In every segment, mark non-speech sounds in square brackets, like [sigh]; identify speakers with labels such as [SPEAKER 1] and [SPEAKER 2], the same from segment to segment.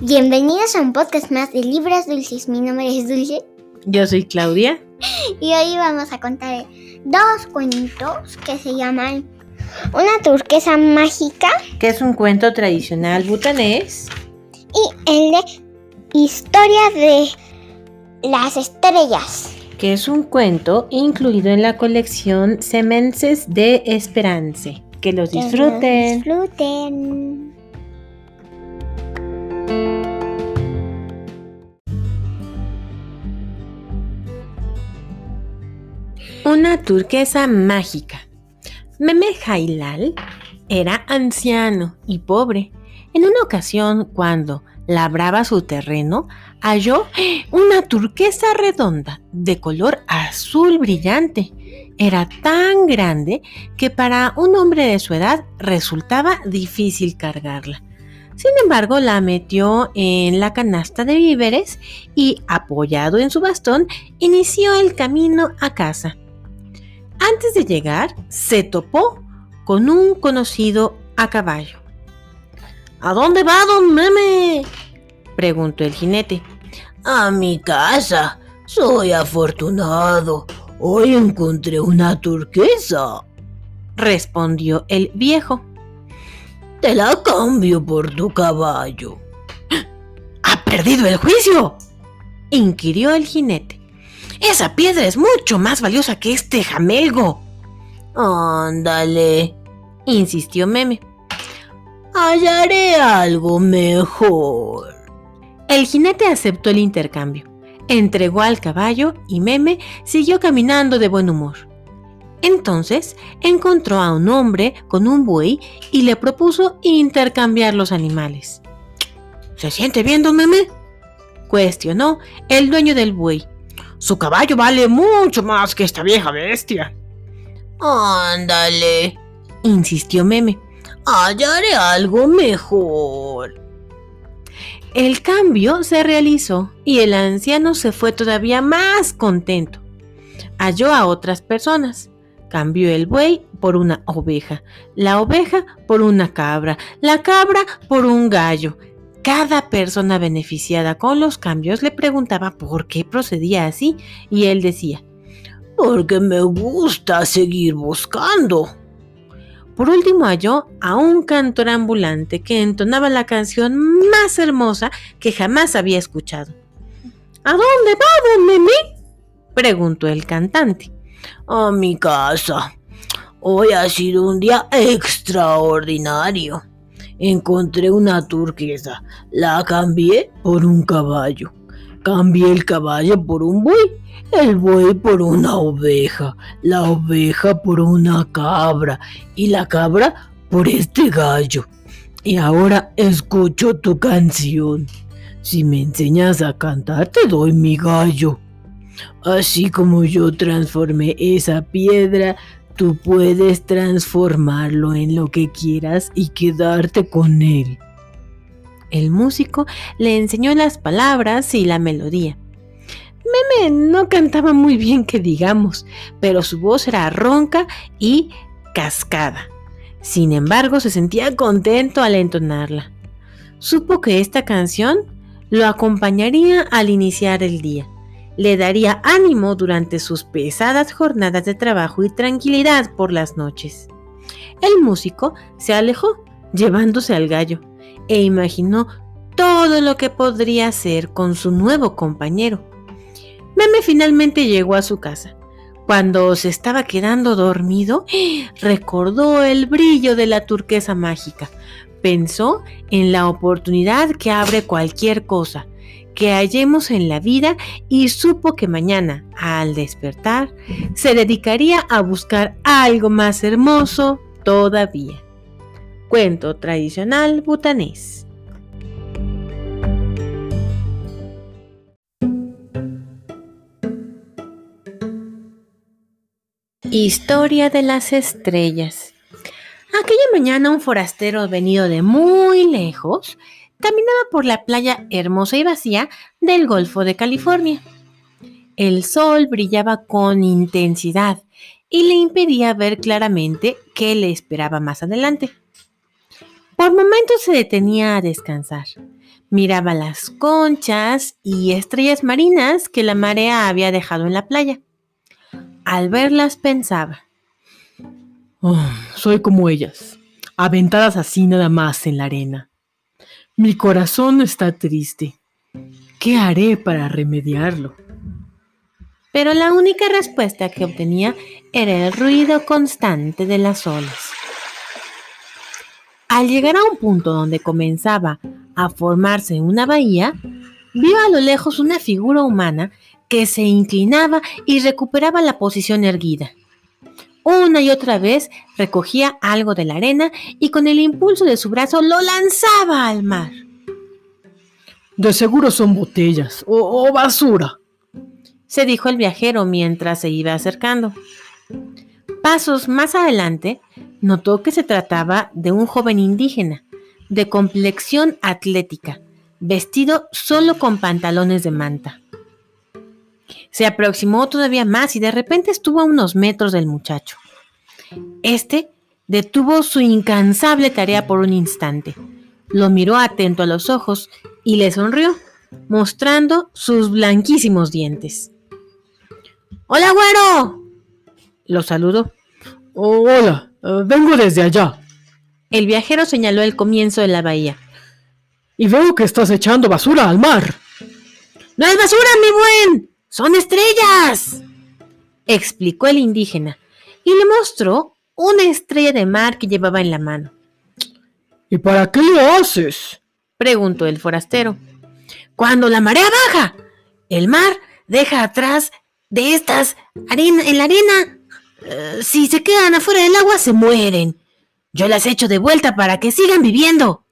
[SPEAKER 1] bienvenidos a un podcast más de Libros Dulces. Mi nombre es Dulce
[SPEAKER 2] Yo soy Claudia.
[SPEAKER 1] y hoy vamos a contar dos cuentos que se llaman Una turquesa mágica
[SPEAKER 2] que es un cuento tradicional butanés.
[SPEAKER 1] y el de Historia de las estrellas.
[SPEAKER 2] que es un cuento incluido en la colección Semences de Esperance. Que los
[SPEAKER 1] Que los
[SPEAKER 2] disfruten. Una turquesa mágica. Meme Jailal era anciano y pobre. En una ocasión, cuando labraba su terreno, halló una turquesa redonda de color azul brillante. Era tan grande que para un hombre de su edad resultaba difícil cargarla. Sin embargo, la metió en la canasta de víveres y, apoyado en su bastón, inició el camino a casa. Antes de llegar, se topó con un conocido a caballo. ¿A dónde va, don Meme? preguntó el jinete.
[SPEAKER 3] A mi casa. Soy afortunado. Hoy encontré una turquesa.
[SPEAKER 2] respondió el viejo.
[SPEAKER 3] Te la cambio por tu caballo.
[SPEAKER 2] ¿Ha perdido el juicio? inquirió el jinete. Esa piedra es mucho más valiosa que este jamelgo,
[SPEAKER 3] Ándale.
[SPEAKER 2] insistió Meme.
[SPEAKER 3] Hallaré algo mejor.
[SPEAKER 2] El jinete aceptó el intercambio, entregó al caballo y Meme siguió caminando de buen humor. Entonces encontró a un hombre con un buey y le propuso intercambiar los animales. ¿Se siente bien, don Meme? cuestionó el dueño del buey. Su caballo vale mucho más que esta vieja bestia,
[SPEAKER 3] Ándale.
[SPEAKER 2] insistió Meme.
[SPEAKER 3] Hallaré algo mejor.
[SPEAKER 2] El cambio se realizó y el anciano se fue todavía más contento. Halló a otras personas. Cambió el buey por una oveja, la oveja por una cabra, la cabra por un gallo. Cada persona beneficiada con los cambios le preguntaba por qué procedía así y él decía,
[SPEAKER 3] Porque me gusta seguir buscando.
[SPEAKER 2] Por último halló a un cantor ambulante que entonaba la canción más hermosa que jamás había escuchado. ¿A dónde va, don Meme? preguntó el cantante.
[SPEAKER 3] A mi casa. Hoy ha sido un día extraordinario. Encontré una turquesa. La cambié por un caballo. Cambié el caballo por un buey. El buey por una oveja. La oveja por una cabra. Y la cabra por este gallo. Y ahora escucho tu canción. Si me enseñas a cantar, te doy mi gallo. Así como yo transformé esa piedra, tú puedes transformarlo en lo que quieras y quedarte con él.
[SPEAKER 2] El músico le enseñó las palabras y la melodía. Meme no cantaba muy bien que digamos, pero su voz era ronca y cascada. Sin embargo, se sentía contento al entonarla. Supo que esta canción lo acompañaría al iniciar el día. Le daría ánimo durante sus pesadas jornadas de trabajo y tranquilidad por las noches. El músico se alejó, llevándose al gallo, e imaginó todo lo que podría hacer con su nuevo compañero. Meme finalmente llegó a su casa. Cuando se estaba quedando dormido, recordó el brillo de la turquesa mágica. Pensó en la oportunidad que abre cualquier cosa que hallemos en la vida y supo que mañana, al despertar, se dedicaría a buscar algo más hermoso todavía. Cuento tradicional butanés. Historia de las estrellas. Aquella mañana un forastero venido de muy lejos caminaba por la playa hermosa y vacía del Golfo de California. El sol brillaba con intensidad y le impedía ver claramente qué le esperaba más adelante. Por momentos se detenía a descansar. Miraba las conchas y estrellas marinas que la marea había dejado en la playa. Al verlas pensaba,
[SPEAKER 4] Oh, soy como ellas, aventadas así nada más en la arena. Mi corazón está triste. ¿Qué haré para remediarlo?
[SPEAKER 2] pero la única respuesta que obtenía era el ruido constante de las olas. Al llegar a un punto donde comenzaba a formarse una bahía, vio a lo lejos una figura humana que se inclinaba y recuperaba la posición erguida. Una y otra vez recogía algo de la arena y con el impulso de su brazo lo lanzaba al mar.
[SPEAKER 4] De seguro son botellas o, o basura,
[SPEAKER 2] se dijo el viajero mientras se iba acercando. Pasos más adelante, notó que se trataba de un joven indígena, de complexión atlética, vestido solo con pantalones de manta. Se aproximó todavía más y de repente estuvo a unos metros del muchacho. Este detuvo su incansable tarea por un instante, lo miró atento a los ojos y le sonrió, mostrando sus blanquísimos dientes. ¡Hola, güero! Lo saludó.
[SPEAKER 4] Oh, hola, eh, vengo desde allá.
[SPEAKER 2] El viajero señaló el comienzo de la bahía.
[SPEAKER 4] Y veo que estás echando basura al mar.
[SPEAKER 2] ¡No es basura, mi buen! ¡Son estrellas! explicó el indígena y le mostró una estrella de mar que llevaba en la mano.
[SPEAKER 4] ¿Y para qué lo haces?
[SPEAKER 2] preguntó el forastero. Cuando la marea baja, el mar deja atrás de estas arena, en la arena. Eh, si se quedan afuera del agua, se mueren. Yo las echo de vuelta para que sigan viviendo.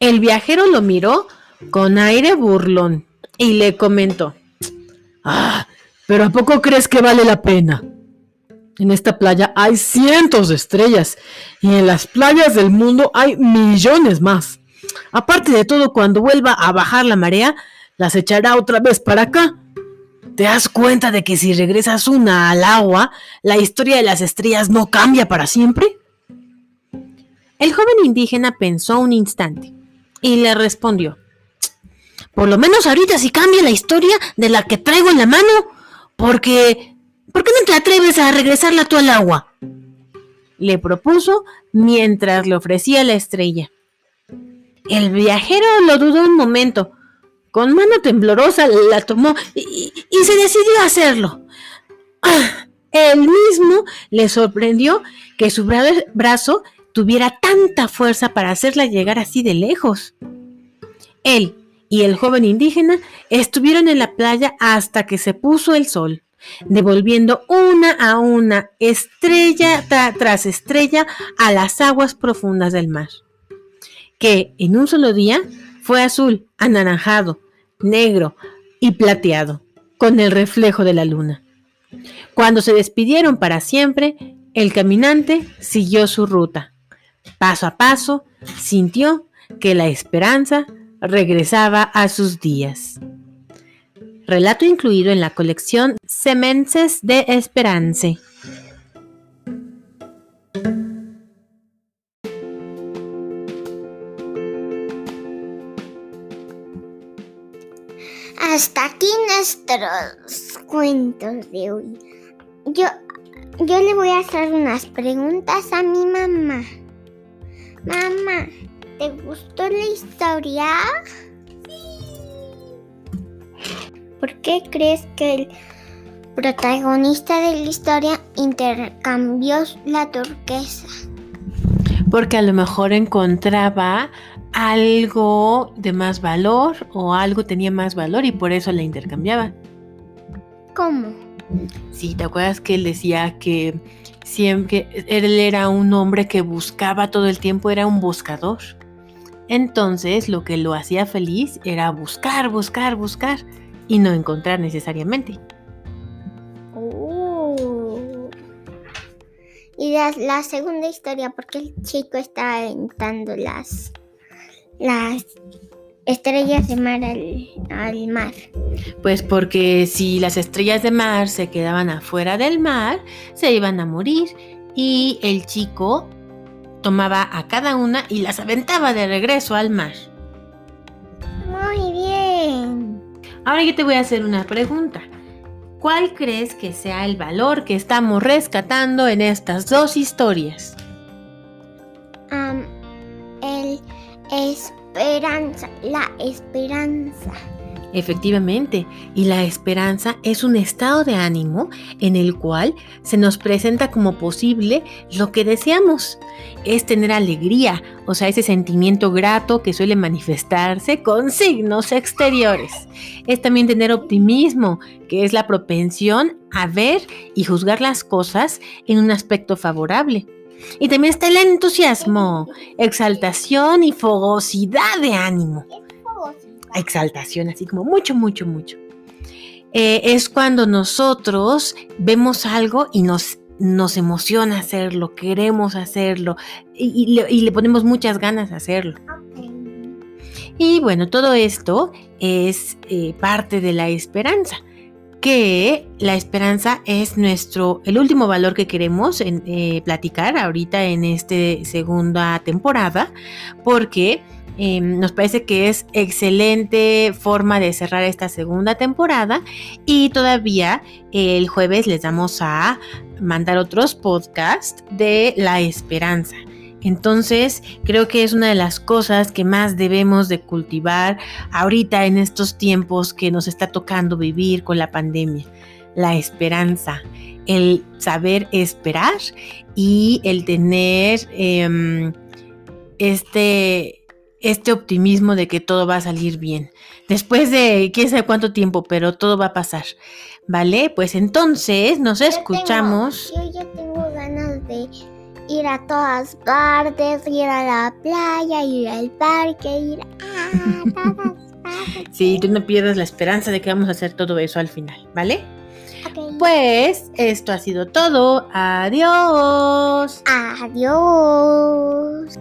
[SPEAKER 2] El viajero lo miró con aire burlón y le comentó.
[SPEAKER 4] Ah, pero ¿a poco crees que vale la pena? En esta playa hay cientos de estrellas y en las playas del mundo hay millones más. Aparte de todo, cuando vuelva a bajar la marea, las echará otra vez para acá. ¿Te das cuenta de que si regresas una al agua, la historia de las estrellas no cambia para siempre?
[SPEAKER 2] El joven indígena pensó un instante y le respondió. Por lo menos ahorita sí cambia la historia de la que traigo en la mano, porque... ¿Por qué no te atreves a regresarla tú al agua? Le propuso mientras le ofrecía la estrella. El viajero lo dudó un momento. Con mano temblorosa la tomó y, se decidió a hacerlo. Ah, él mismo le sorprendió que su brazo tuviera tanta fuerza para hacerla llegar así de lejos. Él y el joven indígena estuvieron en la playa hasta que se puso el sol, devolviendo una a una, estrella tras estrella, a las aguas profundas del mar, que en un solo día fue azul, anaranjado, negro y plateado, con el reflejo de la luna. Cuando se despidieron para siempre, el caminante siguió su ruta. Paso a paso, sintió que la esperanza regresaba a sus días. Relato incluido en la colección Semences de Esperance.
[SPEAKER 1] Hasta aquí nuestros cuentos de hoy. Yo, yo le voy a hacer unas preguntas a mi mamá. Mamá, ¿te gustó la historia? ¿Por qué crees que el protagonista de la historia intercambió la turquesa?
[SPEAKER 2] Porque a lo mejor encontraba algo de más valor o algo tenía más valor y por eso la intercambiaba.
[SPEAKER 1] ¿Cómo?
[SPEAKER 2] Sí, ¿te acuerdas que él decía que siempre él era un hombre que buscaba todo el tiempo, era un buscador? Entonces lo que lo hacía feliz era buscar, buscar, buscar y no encontrar necesariamente.
[SPEAKER 1] Oh. Y la, la segunda historia, porque el chico está aventando las las estrellas de mar al, al, mar?
[SPEAKER 2] Pues porque si las estrellas de mar se quedaban afuera del mar, se iban a morir y el chico tomaba a cada una y las aventaba de regreso al mar. Muy bien. Ahora yo te voy a hacer una pregunta. ¿Cuál crees que sea el valor que estamos rescatando en estas dos historias?
[SPEAKER 1] El esperanza, la esperanza.
[SPEAKER 2] Efectivamente, y la esperanza es un estado de ánimo en el cual se nos presenta como posible lo que deseamos. Es tener alegría, o sea, ese sentimiento grato que suele manifestarse con signos exteriores. Es también tener optimismo, que es la propensión a ver y juzgar las cosas en un aspecto favorable. Y también está el entusiasmo, exaltación y fogosidad de ánimo exaltación, así como mucho, mucho, mucho. Eh, es cuando nosotros vemos algo y nos, nos emociona hacerlo, queremos hacerlo y, le, y le ponemos muchas ganas de hacerlo. Y bueno, todo esto es eh, parte de la esperanza, que la esperanza es nuestro, el último valor que queremos en, eh, platicar ahorita en esta segunda temporada, porque eh, nos parece que es excelente forma de cerrar esta segunda temporada y todavía el jueves les vamos a mandar otros podcasts de la esperanza. Entonces, creo que es una de las cosas que más debemos de cultivar ahorita en estos tiempos que nos está tocando vivir con la pandemia. La esperanza, el saber esperar y el tener eh, este este optimismo de que todo va a salir bien. Después de quién sabe cuánto tiempo, pero todo va a pasar. ¿Vale? Pues entonces nos escuchamos.
[SPEAKER 1] yo ya tengo ganas de ir a todas partes, ir a la playa, ir al parque, ir a todas [laughs] partes.
[SPEAKER 2] Sí, tú no pierdas la esperanza de que vamos a hacer todo eso al final, ¿vale? Pues esto ha sido todo. Adiós.
[SPEAKER 1] Adiós.